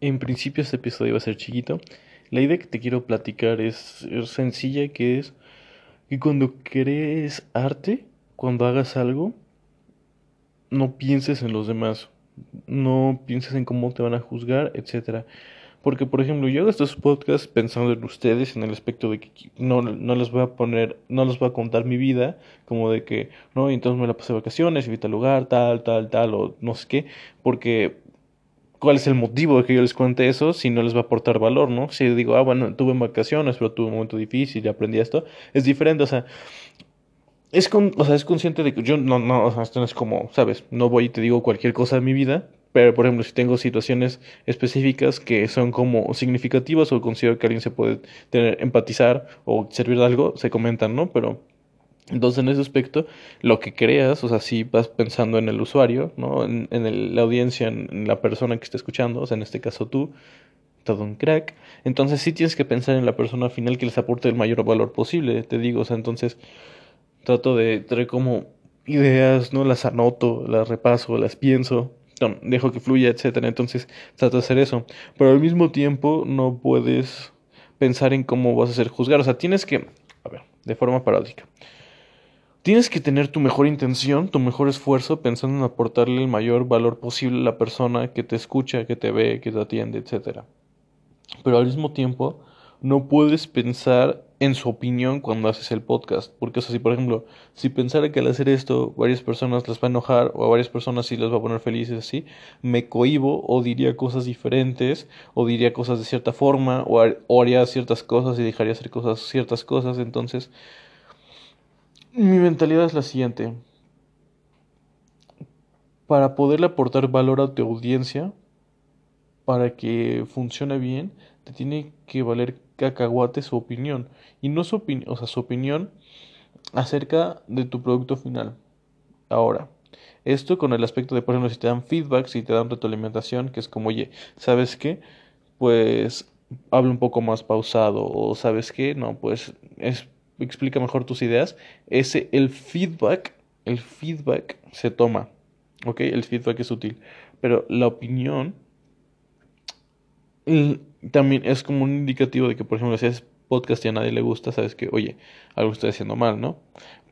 En principio este episodio va a ser chiquito. La idea que te quiero platicar es, sencilla, que es que cuando crees arte, cuando hagas algo, no pienses en los demás, no pienses en cómo te van a juzgar, etcétera. Porque, por ejemplo, yo hago estos podcasts pensando en ustedes, en el aspecto de que no, no les voy a poner, no les voy a contar mi vida, como de que, no, y entonces me la pasé de vacaciones, y tal lugar, tal, tal, tal, o no sé qué, porque cuál es el motivo de que yo les cuente eso si no les va a aportar valor, ¿no? Si digo, ah, bueno, tuve vacaciones, pero tuve un momento difícil y aprendí esto, es diferente, o sea, es, con, o sea, es consciente de que yo no, no, o sea, esto no es como, ¿sabes? No voy y te digo cualquier cosa de mi vida, pero por ejemplo, si tengo situaciones específicas que son como significativas o considero que alguien se puede tener, empatizar o servir de algo, se comentan, ¿no? Pero entonces, en ese aspecto, lo que creas, o sea, si vas pensando en el usuario, ¿no? En, la audiencia, en, la persona que está escuchando, o sea, en este caso tú, todo un crack. Entonces, sí tienes que pensar en la persona final que les aporte el mayor valor posible, te digo, o sea, entonces trato de traer como ideas, ¿no? Las anoto, las repaso, las pienso, dejo que fluya, etcétera. Entonces, trato de hacer eso. Pero al mismo tiempo, no puedes pensar en cómo vas a ser juzgar. O sea, tienes que, a ver, de forma paródica. Tienes que tener tu mejor intención, tu mejor esfuerzo, pensando en aportarle el mayor valor posible a la persona que te escucha, que te ve, que te atiende, etc. Pero al mismo tiempo, no puedes pensar en su opinión cuando haces el podcast. Porque, o sea, si por ejemplo, si pensara que al hacer esto varias personas les va a enojar o a varias personas sí les va a poner felices así, me cohibo o diría cosas diferentes o diría cosas de cierta forma o, o haría ciertas cosas y dejaría hacer cosas, ciertas cosas. Entonces, mentalidad es la siguiente. Para poderle aportar valor a tu audiencia, para que funcione bien, te tiene que valer cacahuate su opinión. Y no su opinión, o sea, su opinión acerca de tu producto final. Ahora, esto con el aspecto de, por ejemplo, si te dan feedback, si te dan retroalimentación, que es como, oye, ¿sabes qué? Pues habla un poco más pausado, o ¿sabes qué? No, pues es explica mejor tus ideas, ese, el feedback, el feedback se toma, ¿ok? El feedback es útil, pero la opinión también es como un indicativo de que, por ejemplo, si haces podcast y a nadie le gusta, sabes que, oye, algo estoy haciendo mal, ¿no?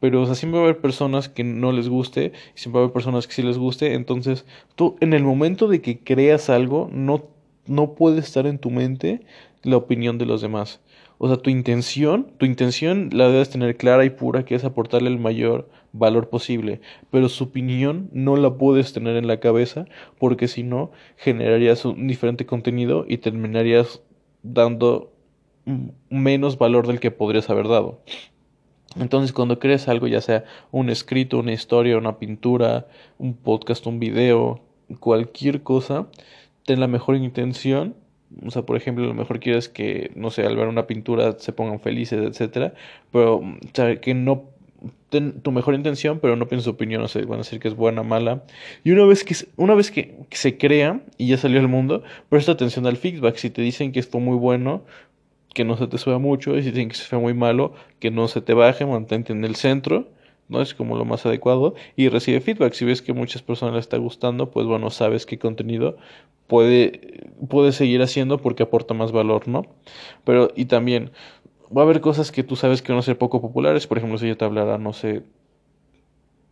Pero, o sea, siempre va a haber personas que no les guste siempre va a haber personas que sí les guste, entonces tú en el momento de que creas algo, no, no puede estar en tu mente la opinión de los demás. O sea, tu intención, tu intención la debes tener clara y pura, que es aportarle el mayor valor posible, pero su opinión no la puedes tener en la cabeza, porque si no, generarías un diferente contenido y terminarías dando menos valor del que podrías haber dado. Entonces, cuando crees algo, ya sea un escrito, una historia, una pintura, un podcast, un video, cualquier cosa, ten la mejor intención o sea, por ejemplo, lo mejor quieres que, no sé, al ver una pintura se pongan felices, etcétera, pero, o sea, que no ten tu mejor intención, pero no pienses su opinión, o sea, van a decir que es buena, mala. Y una vez que una vez que, se crea y ya salió al mundo, presta atención al feedback. Si te dicen que esto muy bueno, que no se te suba mucho, y si dicen que fue muy malo, que no se te baje, mantente en el centro ¿no? Es como lo más adecuado y recibe feedback. Si ves que muchas personas le está gustando, pues bueno, sabes qué contenido puede, puede seguir haciendo porque aporta más valor, ¿no? Pero, y también, va a haber cosas que tú sabes que van a ser poco populares. Por ejemplo, si yo te hablara, no sé,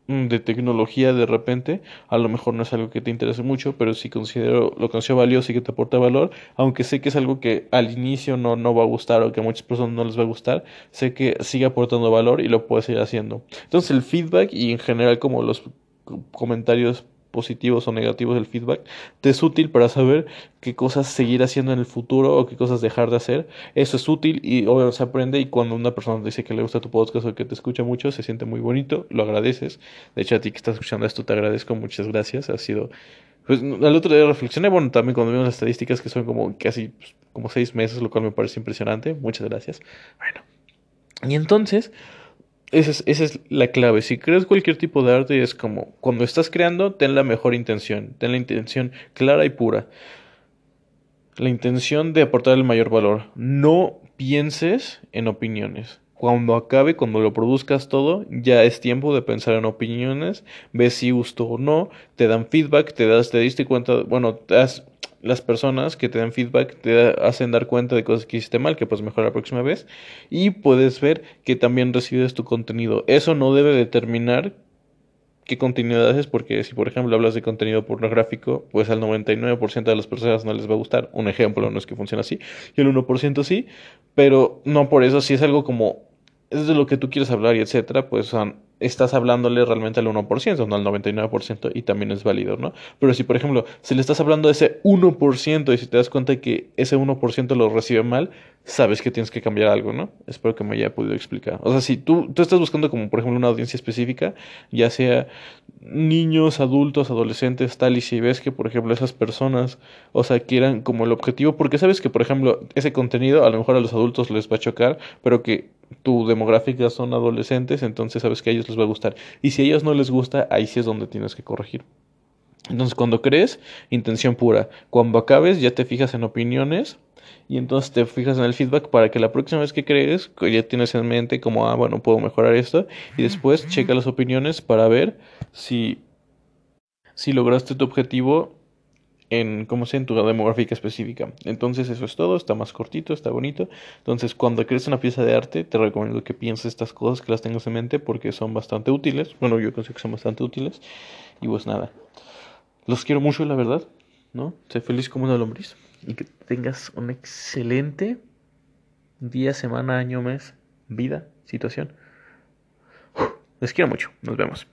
Mm, de tecnología de repente, a lo mejor no es algo que te interese mucho, pero si considero, lo considero valioso y que te aporta valor, aunque sé que es algo que al inicio no, no va a gustar o que a muchas personas no les va a gustar, sé que sigue aportando valor y lo puedes seguir haciendo. Entonces el feedback y en general como los comentarios positivos o negativos del feedback, te es útil para saber qué cosas seguir haciendo en el futuro o qué cosas dejar de hacer. Eso es útil y obviamente se aprende y cuando una persona dice que le gusta tu podcast o que te escucha mucho, se siente muy bonito, lo agradeces. De hecho, a ti que estás escuchando esto te agradezco, muchas gracias. Ha sido... Pues el otro día reflexioné, bueno, también cuando vimos las estadísticas que son como casi pues, como seis meses, lo cual me parece impresionante. Muchas gracias. Bueno. Y entonces, esa es, esa es, la clave. Si creas cualquier tipo de arte, es como cuando estás creando, ten la mejor intención, ten la intención clara y pura. La intención de aportar el mayor valor. No pienses en opiniones. Cuando acabe, cuando lo produzcas todo, ya es tiempo de pensar en opiniones, ves si gustó o no, te dan feedback, te das, te diste cuenta, bueno, las personas que te dan feedback te hacen dar cuenta de cosas que hiciste mal, que puedes mejorar la próxima vez, y puedes ver que también recibes tu contenido. Eso no debe determinar qué contenido haces, porque si por ejemplo hablas de contenido pornográfico, pues al 99% de las personas no les va a gustar. Un ejemplo, no es que funcione así, y el 1% sí, pero no por eso, si es algo como es de lo que tú quieres hablar y etcétera, pues estás hablándole realmente al 1%, no al 99% y también es válido, ¿no? Pero si por ejemplo, si le estás hablando a ese 1% y si te das cuenta que ese 1% lo recibe mal, sabes que tienes que cambiar algo, ¿no? Espero que me haya podido explicar. O sea, si tú, tú estás buscando como por ejemplo una audiencia específica, ya sea niños, adultos, adolescentes, tal, y si ves que por ejemplo esas personas, o sea, quieran como el objetivo, porque sabes que por ejemplo ese contenido a lo mejor a los adultos les va a chocar, pero que tu demográfica son adolescentes, entonces sabes que a ellos les va a gustar. Y si a ellos no les gusta, ahí sí es donde tienes que corregir. Entonces, cuando crees, intención pura. Cuando acabes, ya te fijas en opiniones y entonces te fijas en el feedback para que la próxima vez que crees, ya tienes en mente como, ah, bueno, puedo mejorar esto. Y después checa las opiniones para ver si, si lograste tu objetivo en, como sea, en tu demográfica específica. Entonces eso es todo, está más cortito, está bonito. Entonces cuando crees una pieza de arte, te recomiendo que pienses estas cosas, que las tengas en mente porque son bastante útiles. Bueno, yo considero que son bastante útiles. Y pues nada, los quiero mucho, la verdad, ¿no? Sé feliz como una lombriz. Y que tengas un excelente día, semana, año, mes, vida, situación. Les quiero mucho. Nos vemos.